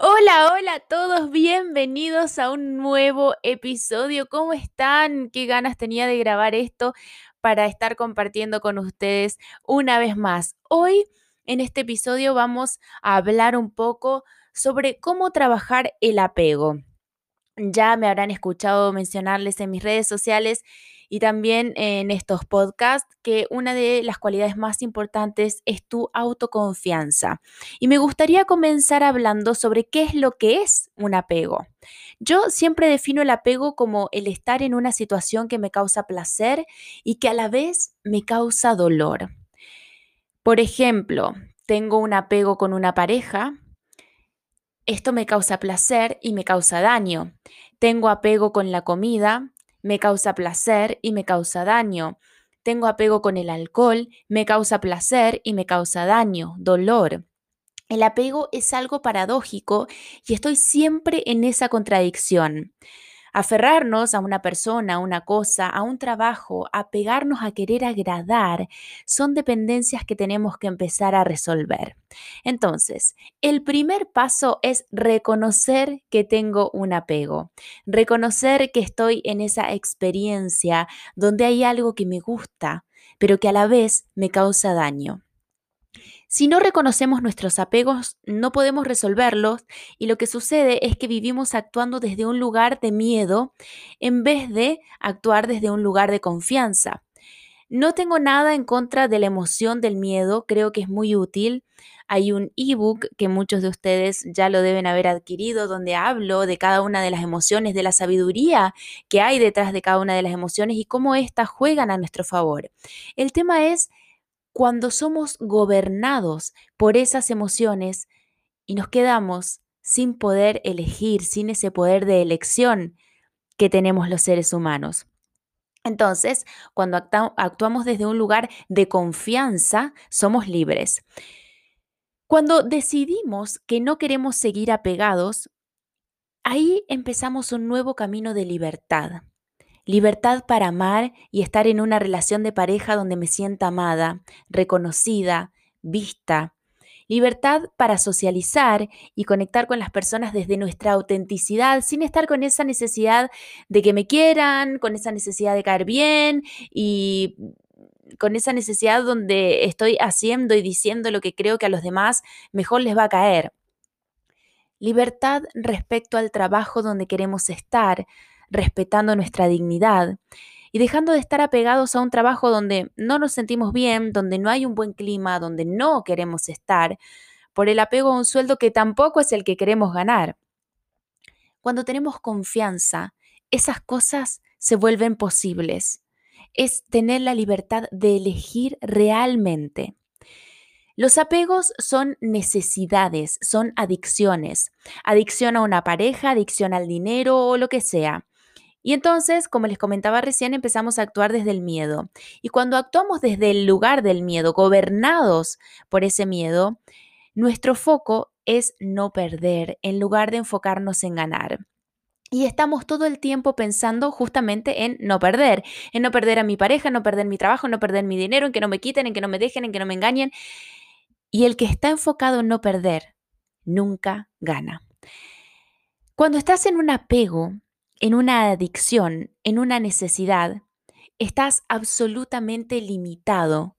Hola, hola a todos, bienvenidos a un nuevo episodio. ¿Cómo están? Qué ganas tenía de grabar esto para estar compartiendo con ustedes una vez más. Hoy en este episodio vamos a hablar un poco sobre cómo trabajar el apego. Ya me habrán escuchado mencionarles en mis redes sociales y también en estos podcasts que una de las cualidades más importantes es tu autoconfianza. Y me gustaría comenzar hablando sobre qué es lo que es un apego. Yo siempre defino el apego como el estar en una situación que me causa placer y que a la vez me causa dolor. Por ejemplo, tengo un apego con una pareja, esto me causa placer y me causa daño. Tengo apego con la comida, me causa placer y me causa daño. Tengo apego con el alcohol, me causa placer y me causa daño, dolor. El apego es algo paradójico y estoy siempre en esa contradicción. Aferrarnos a una persona, a una cosa, a un trabajo, apegarnos a querer agradar, son dependencias que tenemos que empezar a resolver. Entonces, el primer paso es reconocer que tengo un apego, reconocer que estoy en esa experiencia donde hay algo que me gusta, pero que a la vez me causa daño. Si no reconocemos nuestros apegos, no podemos resolverlos y lo que sucede es que vivimos actuando desde un lugar de miedo en vez de actuar desde un lugar de confianza. No tengo nada en contra de la emoción del miedo, creo que es muy útil. Hay un ebook que muchos de ustedes ya lo deben haber adquirido, donde hablo de cada una de las emociones, de la sabiduría que hay detrás de cada una de las emociones y cómo éstas juegan a nuestro favor. El tema es cuando somos gobernados por esas emociones y nos quedamos sin poder elegir, sin ese poder de elección que tenemos los seres humanos. Entonces, cuando actuamos desde un lugar de confianza, somos libres. Cuando decidimos que no queremos seguir apegados, ahí empezamos un nuevo camino de libertad. Libertad para amar y estar en una relación de pareja donde me sienta amada, reconocida, vista. Libertad para socializar y conectar con las personas desde nuestra autenticidad, sin estar con esa necesidad de que me quieran, con esa necesidad de caer bien y con esa necesidad donde estoy haciendo y diciendo lo que creo que a los demás mejor les va a caer. Libertad respecto al trabajo donde queremos estar, respetando nuestra dignidad y dejando de estar apegados a un trabajo donde no nos sentimos bien, donde no hay un buen clima, donde no queremos estar, por el apego a un sueldo que tampoco es el que queremos ganar. Cuando tenemos confianza, esas cosas se vuelven posibles. Es tener la libertad de elegir realmente. Los apegos son necesidades, son adicciones. Adicción a una pareja, adicción al dinero o lo que sea. Y entonces, como les comentaba recién, empezamos a actuar desde el miedo. Y cuando actuamos desde el lugar del miedo, gobernados por ese miedo, nuestro foco es no perder en lugar de enfocarnos en ganar. Y estamos todo el tiempo pensando justamente en no perder, en no perder a mi pareja, en no perder mi trabajo, en no perder mi dinero, en que no me quiten, en que no me dejen, en que no me engañen. Y el que está enfocado en no perder, nunca gana. Cuando estás en un apego, en una adicción, en una necesidad, estás absolutamente limitado.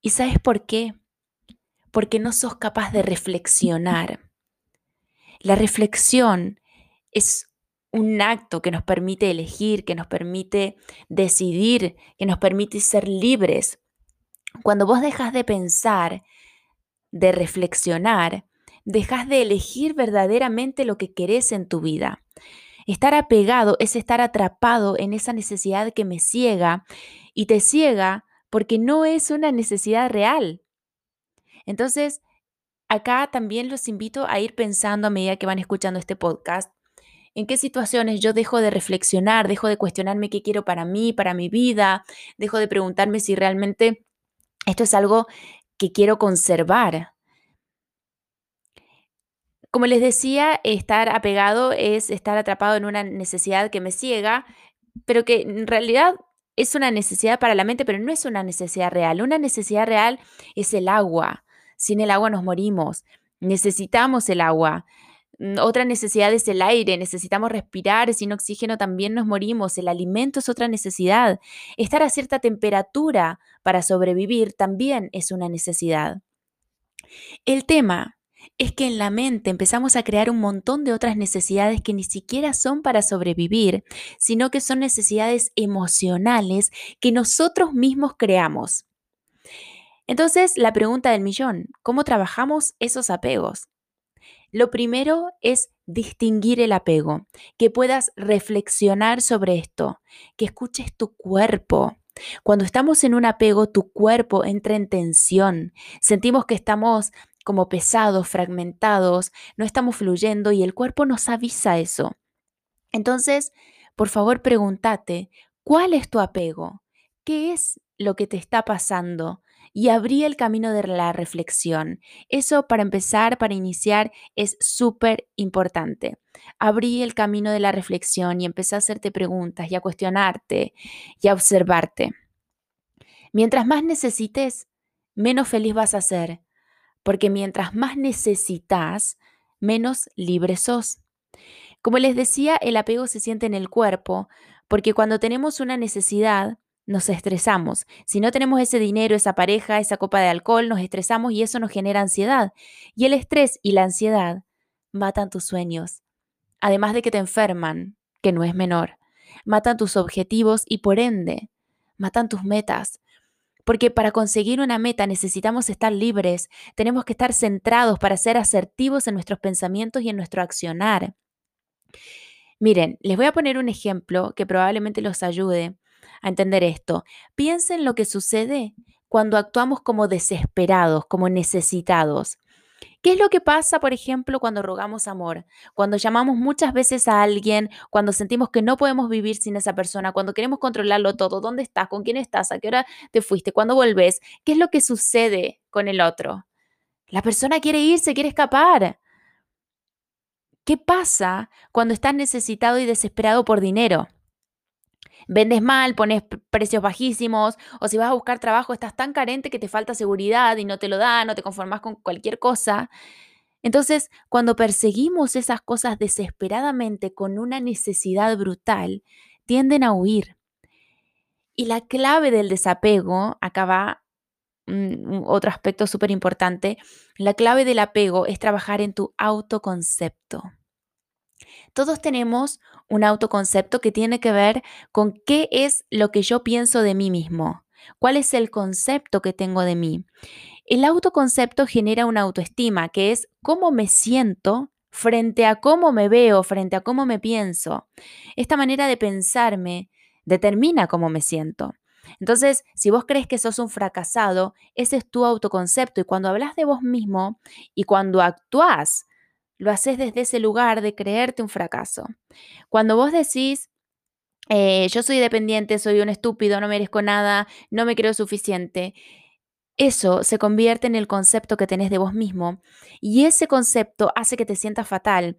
¿Y sabes por qué? Porque no sos capaz de reflexionar. La reflexión es un acto que nos permite elegir, que nos permite decidir, que nos permite ser libres. Cuando vos dejas de pensar, de reflexionar, dejas de elegir verdaderamente lo que querés en tu vida. Estar apegado es estar atrapado en esa necesidad que me ciega y te ciega porque no es una necesidad real. Entonces, acá también los invito a ir pensando a medida que van escuchando este podcast en qué situaciones yo dejo de reflexionar, dejo de cuestionarme qué quiero para mí, para mi vida, dejo de preguntarme si realmente esto es algo que quiero conservar, como les decía, estar apegado es estar atrapado en una necesidad que me ciega, pero que en realidad es una necesidad para la mente, pero no es una necesidad real. Una necesidad real es el agua. Sin el agua nos morimos. Necesitamos el agua. Mm, otra necesidad es el aire, necesitamos respirar, sin oxígeno también nos morimos, el alimento es otra necesidad, estar a cierta temperatura para sobrevivir también es una necesidad. El tema es que en la mente empezamos a crear un montón de otras necesidades que ni siquiera son para sobrevivir, sino que son necesidades emocionales que nosotros mismos creamos. Entonces, la pregunta del millón, ¿cómo trabajamos esos apegos? Lo primero es distinguir el apego, que puedas reflexionar sobre esto, que escuches tu cuerpo. Cuando estamos en un apego, tu cuerpo entra en tensión. Sentimos que estamos como pesados, fragmentados, no estamos fluyendo y el cuerpo nos avisa eso. Entonces, por favor, pregúntate, ¿cuál es tu apego? ¿Qué es lo que te está pasando? y abrí el camino de la reflexión. Eso para empezar, para iniciar, es súper importante. Abrí el camino de la reflexión y empecé a hacerte preguntas y a cuestionarte y a observarte. Mientras más necesites, menos feliz vas a ser, porque mientras más necesitas, menos libre sos. Como les decía, el apego se siente en el cuerpo, porque cuando tenemos una necesidad, nos estresamos. Si no tenemos ese dinero, esa pareja, esa copa de alcohol, nos estresamos y eso nos genera ansiedad. Y el estrés y la ansiedad matan tus sueños. Además de que te enferman, que no es menor. Matan tus objetivos y por ende, matan tus metas. Porque para conseguir una meta necesitamos estar libres, tenemos que estar centrados para ser asertivos en nuestros pensamientos y en nuestro accionar. Miren, les voy a poner un ejemplo que probablemente los ayude a entender esto. Piensen lo que sucede cuando actuamos como desesperados, como necesitados. ¿Qué es lo que pasa, por ejemplo, cuando rogamos amor? Cuando llamamos muchas veces a alguien, cuando sentimos que no podemos vivir sin esa persona, cuando queremos controlarlo todo, ¿dónde estás? ¿Con quién estás? ¿A qué hora te fuiste? ¿Cuándo volvés? ¿Qué es lo que sucede con el otro? La persona quiere irse, quiere escapar. ¿Qué pasa cuando estás necesitado y desesperado por dinero? Vendes mal, pones precios bajísimos, o si vas a buscar trabajo estás tan carente que te falta seguridad y no te lo da, no te conformas con cualquier cosa. Entonces, cuando perseguimos esas cosas desesperadamente con una necesidad brutal, tienden a huir. Y la clave del desapego, acá va otro aspecto súper importante, la clave del apego es trabajar en tu autoconcepto. Todos tenemos un autoconcepto que tiene que ver con qué es lo que yo pienso de mí mismo, cuál es el concepto que tengo de mí. El autoconcepto genera una autoestima, que es cómo me siento frente a cómo me veo, frente a cómo me pienso. Esta manera de pensarme determina cómo me siento. Entonces, si vos crees que sos un fracasado, ese es tu autoconcepto y cuando hablas de vos mismo y cuando actúas lo haces desde ese lugar de creerte un fracaso. Cuando vos decís, eh, yo soy dependiente, soy un estúpido, no merezco nada, no me creo suficiente, eso se convierte en el concepto que tenés de vos mismo y ese concepto hace que te sientas fatal.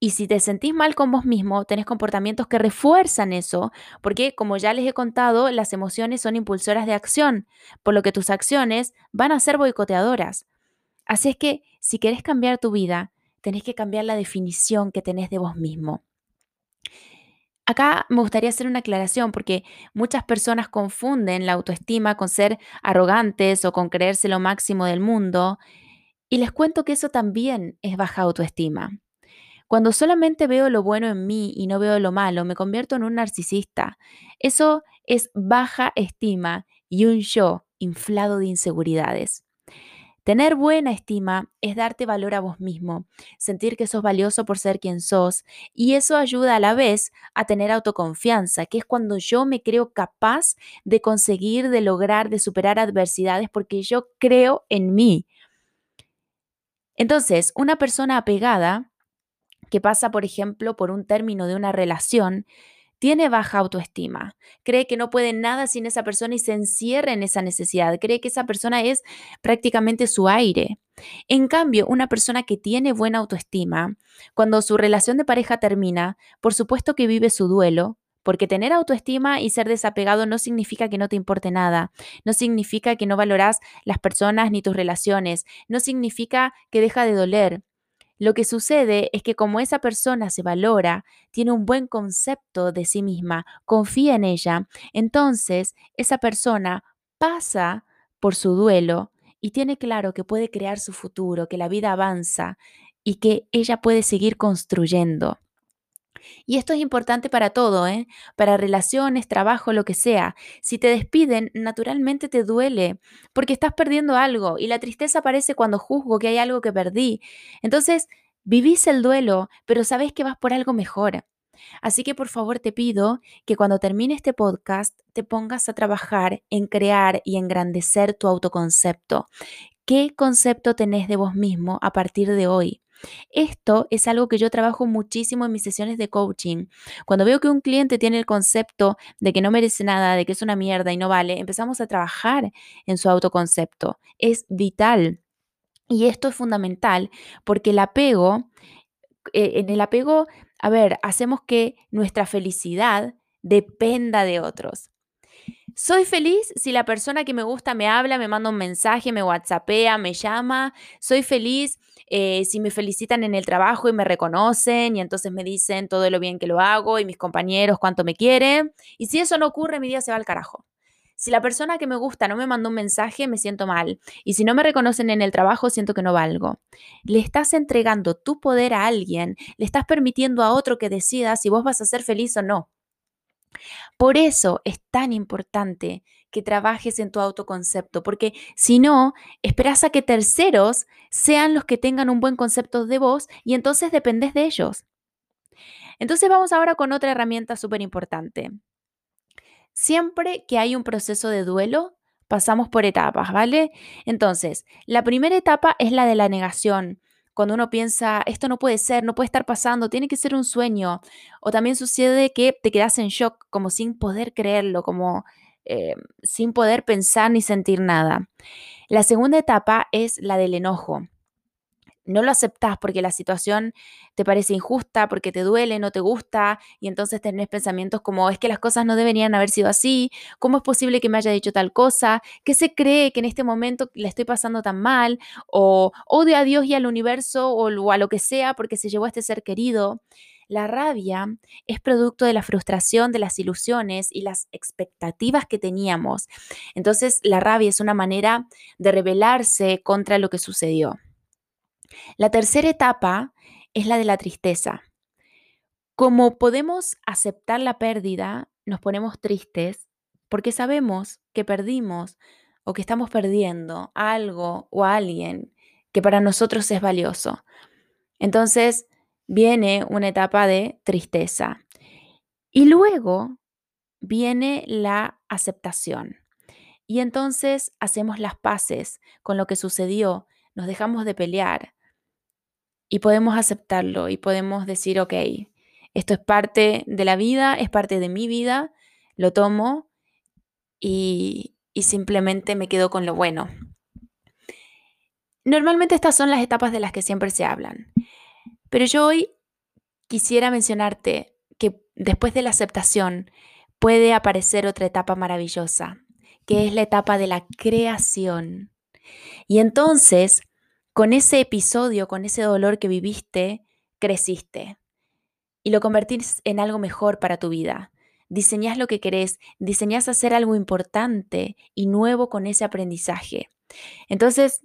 Y si te sentís mal con vos mismo, tenés comportamientos que refuerzan eso, porque como ya les he contado, las emociones son impulsoras de acción, por lo que tus acciones van a ser boicoteadoras. Así es que si querés cambiar tu vida, tenés que cambiar la definición que tenés de vos mismo. Acá me gustaría hacer una aclaración porque muchas personas confunden la autoestima con ser arrogantes o con creerse lo máximo del mundo y les cuento que eso también es baja autoestima. Cuando solamente veo lo bueno en mí y no veo lo malo, me convierto en un narcisista. Eso es baja estima y un yo inflado de inseguridades. Tener buena estima es darte valor a vos mismo, sentir que sos valioso por ser quien sos y eso ayuda a la vez a tener autoconfianza, que es cuando yo me creo capaz de conseguir, de lograr, de superar adversidades porque yo creo en mí. Entonces, una persona apegada que pasa, por ejemplo, por un término de una relación, tiene baja autoestima, cree que no puede nada sin esa persona y se encierra en esa necesidad, cree que esa persona es prácticamente su aire. En cambio, una persona que tiene buena autoestima, cuando su relación de pareja termina, por supuesto que vive su duelo, porque tener autoestima y ser desapegado no significa que no te importe nada, no significa que no valoras las personas ni tus relaciones, no significa que deja de doler. Lo que sucede es que como esa persona se valora, tiene un buen concepto de sí misma, confía en ella, entonces esa persona pasa por su duelo y tiene claro que puede crear su futuro, que la vida avanza y que ella puede seguir construyendo. Y esto es importante para todo, ¿eh? para relaciones, trabajo, lo que sea. Si te despiden, naturalmente te duele porque estás perdiendo algo y la tristeza aparece cuando juzgo que hay algo que perdí. Entonces, vivís el duelo, pero sabes que vas por algo mejor. Así que por favor te pido que cuando termine este podcast te pongas a trabajar en crear y engrandecer tu autoconcepto. ¿Qué concepto tenés de vos mismo a partir de hoy? Esto es algo que yo trabajo muchísimo en mis sesiones de coaching. Cuando veo que un cliente tiene el concepto de que no merece nada, de que es una mierda y no vale, empezamos a trabajar en su autoconcepto. Es vital. Y esto es fundamental porque el apego, eh, en el apego, a ver, hacemos que nuestra felicidad dependa de otros. Soy feliz si la persona que me gusta me habla, me manda un mensaje, me whatsappea, me llama. Soy feliz eh, si me felicitan en el trabajo y me reconocen y entonces me dicen todo lo bien que lo hago y mis compañeros cuánto me quieren. Y si eso no ocurre, mi día se va al carajo. Si la persona que me gusta no me mandó un mensaje, me siento mal. Y si no me reconocen en el trabajo, siento que no valgo. Le estás entregando tu poder a alguien, le estás permitiendo a otro que decida si vos vas a ser feliz o no. Por eso es tan importante que trabajes en tu autoconcepto, porque si no, esperas a que terceros sean los que tengan un buen concepto de vos y entonces dependes de ellos. Entonces vamos ahora con otra herramienta súper importante. Siempre que hay un proceso de duelo, pasamos por etapas, ¿vale? Entonces, la primera etapa es la de la negación, cuando uno piensa, esto no puede ser, no puede estar pasando, tiene que ser un sueño. O también sucede que te quedas en shock, como sin poder creerlo, como eh, sin poder pensar ni sentir nada. La segunda etapa es la del enojo no lo aceptas porque la situación te parece injusta, porque te duele, no te gusta, y entonces tenés pensamientos como es que las cosas no deberían haber sido así, ¿cómo es posible que me haya dicho tal cosa? ¿Qué se cree que en este momento le estoy pasando tan mal? ¿O odio a Dios y al universo o a lo que sea porque se llevó a este ser querido? La rabia es producto de la frustración, de las ilusiones y las expectativas que teníamos. Entonces, la rabia es una manera de rebelarse contra lo que sucedió. La tercera etapa es la de la tristeza. Como podemos aceptar la pérdida, nos ponemos tristes porque sabemos que perdimos o que estamos perdiendo algo o a alguien que para nosotros es valioso. Entonces viene una etapa de tristeza. Y luego viene la aceptación. Y entonces hacemos las paces con lo que sucedió, nos dejamos de pelear, y podemos aceptarlo y podemos decir, ok, esto es parte de la vida, es parte de mi vida, lo tomo y, y simplemente me quedo con lo bueno. Normalmente estas son las etapas de las que siempre se hablan, pero yo hoy quisiera mencionarte que después de la aceptación puede aparecer otra etapa maravillosa, que es la etapa de la creación. Y entonces con ese episodio, con ese dolor que viviste, creciste y lo convertís en algo mejor para tu vida. Diseñás lo que querés, diseñás hacer algo importante y nuevo con ese aprendizaje. Entonces,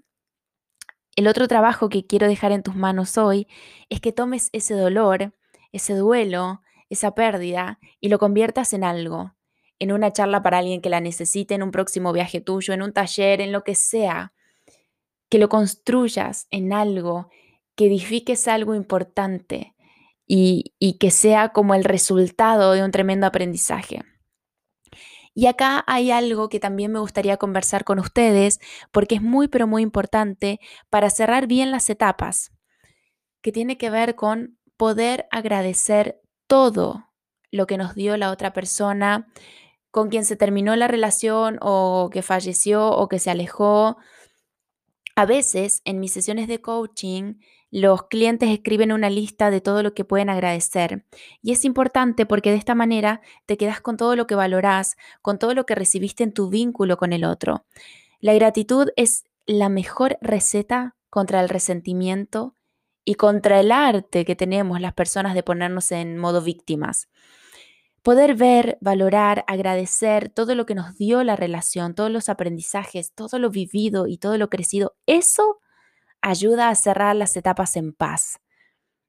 el otro trabajo que quiero dejar en tus manos hoy es que tomes ese dolor, ese duelo, esa pérdida y lo conviertas en algo, en una charla para alguien que la necesite, en un próximo viaje tuyo, en un taller, en lo que sea que lo construyas en algo, que edifiques algo importante y, y que sea como el resultado de un tremendo aprendizaje. Y acá hay algo que también me gustaría conversar con ustedes porque es muy, pero muy importante para cerrar bien las etapas, que tiene que ver con poder agradecer todo lo que nos dio la otra persona con quien se terminó la relación o que falleció o que se alejó a veces en mis sesiones de coaching, los clientes escriben una lista de todo lo que pueden agradecer. Y es importante porque de esta manera te quedas con todo lo que valorás, con todo lo que recibiste en tu vínculo con el otro. La gratitud es la mejor receta contra el resentimiento y contra el arte que tenemos las personas de ponernos en modo víctimas. Poder ver, valorar, agradecer todo lo que nos dio la relación, todos los aprendizajes, todo lo vivido y todo lo crecido, eso ayuda a cerrar las etapas en paz.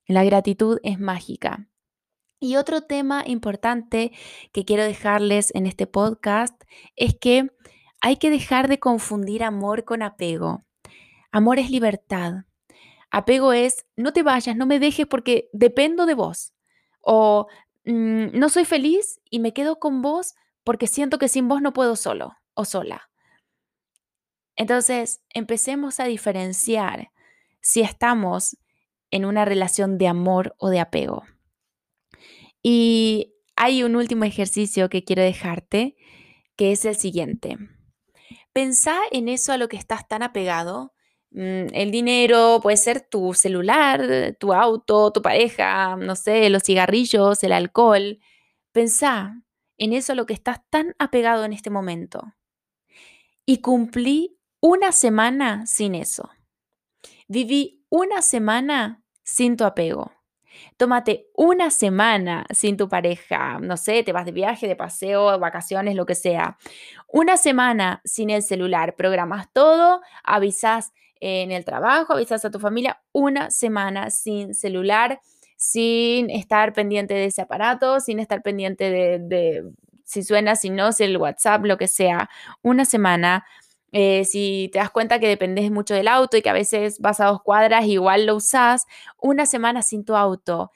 La gratitud es mágica. Y otro tema importante que quiero dejarles en este podcast es que hay que dejar de confundir amor con apego. Amor es libertad. Apego es, no te vayas, no me dejes porque dependo de vos. O Mm, no soy feliz y me quedo con vos porque siento que sin vos no puedo solo o sola. Entonces, empecemos a diferenciar si estamos en una relación de amor o de apego. Y hay un último ejercicio que quiero dejarte, que es el siguiente. Pensá en eso a lo que estás tan apegado el dinero puede ser tu celular, tu auto, tu pareja, no sé, los cigarrillos, el alcohol. Pensá en eso a lo que estás tan apegado en este momento. Y cumplí una semana sin eso. Viví una semana sin tu apego. Tómate una semana sin tu pareja, no sé, te vas de viaje, de paseo, vacaciones, lo que sea. Una semana sin el celular, programas todo, avisas en el trabajo, avisas a tu familia una semana sin celular, sin estar pendiente de ese aparato, sin estar pendiente de, si suena, si no, si el WhatsApp, lo que sea, una semana. Eh, si te das cuenta que dependes mucho del auto y que a veces vas a dos cuadras, igual lo usas, una semana sin tu auto.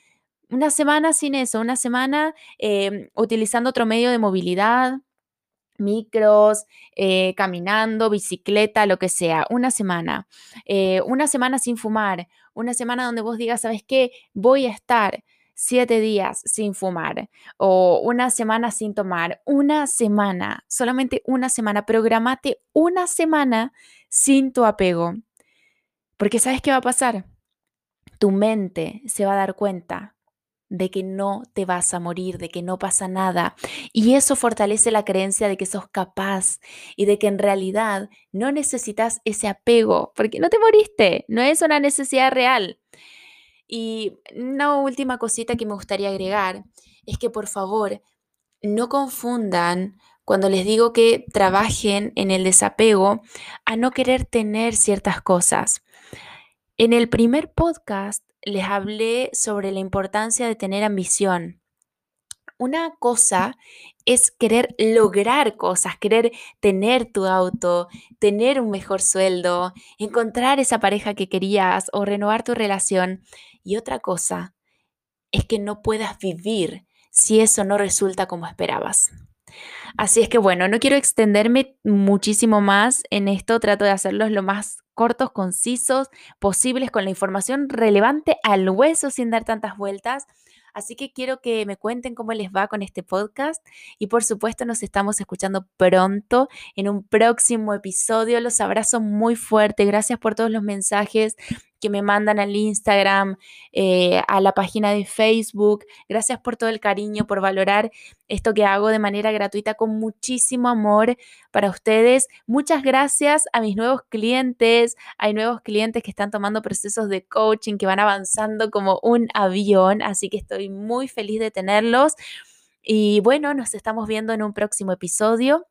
Una semana sin eso, una semana em, utilizando otro medio de movilidad, micros, eh, caminando, bicicleta, lo que sea, una semana. Eh, una semana sin fumar, una semana donde vos digas, ¿sabes qué? Voy a estar siete días sin fumar o una semana sin tomar, una semana, solamente una semana, programate una semana sin tu apego. Porque ¿sabes qué va a pasar? Tu mente se va a dar cuenta de que no te vas a morir, de que no pasa nada. Y eso fortalece la creencia de que sos capaz y de que en realidad no necesitas ese apego, porque no te moriste, no es una necesidad real. Y una última cosita que me gustaría agregar es que por favor no confundan cuando les digo que trabajen en el desapego a no querer tener ciertas cosas. En el primer podcast les hablé sobre la importancia de tener ambición. Una cosa es querer lograr cosas, querer tener tu auto, tener un mejor sueldo, encontrar esa pareja que querías o renovar tu relación. Y otra cosa es que no puedas vivir si eso no resulta como esperabas. Así es que bueno, no quiero extenderme muchísimo más en esto, trato de hacerlos lo más cortos, concisos posibles, con la información relevante al hueso sin dar tantas vueltas. Así que quiero que me cuenten cómo les va con este podcast y por supuesto nos estamos escuchando pronto en un próximo episodio. Los abrazo muy fuerte. Gracias por todos los mensajes que me mandan al Instagram, eh, a la página de Facebook. Gracias por todo el cariño, por valorar esto que hago de manera gratuita con muchísimo amor para ustedes. Muchas gracias a mis nuevos clientes. Hay nuevos clientes que están tomando procesos de coaching, que van avanzando como un avión, así que estoy muy feliz de tenerlos. Y bueno, nos estamos viendo en un próximo episodio.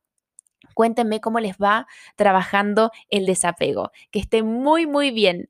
Cuéntenme cómo les va trabajando el desapego. Que esté muy, muy bien.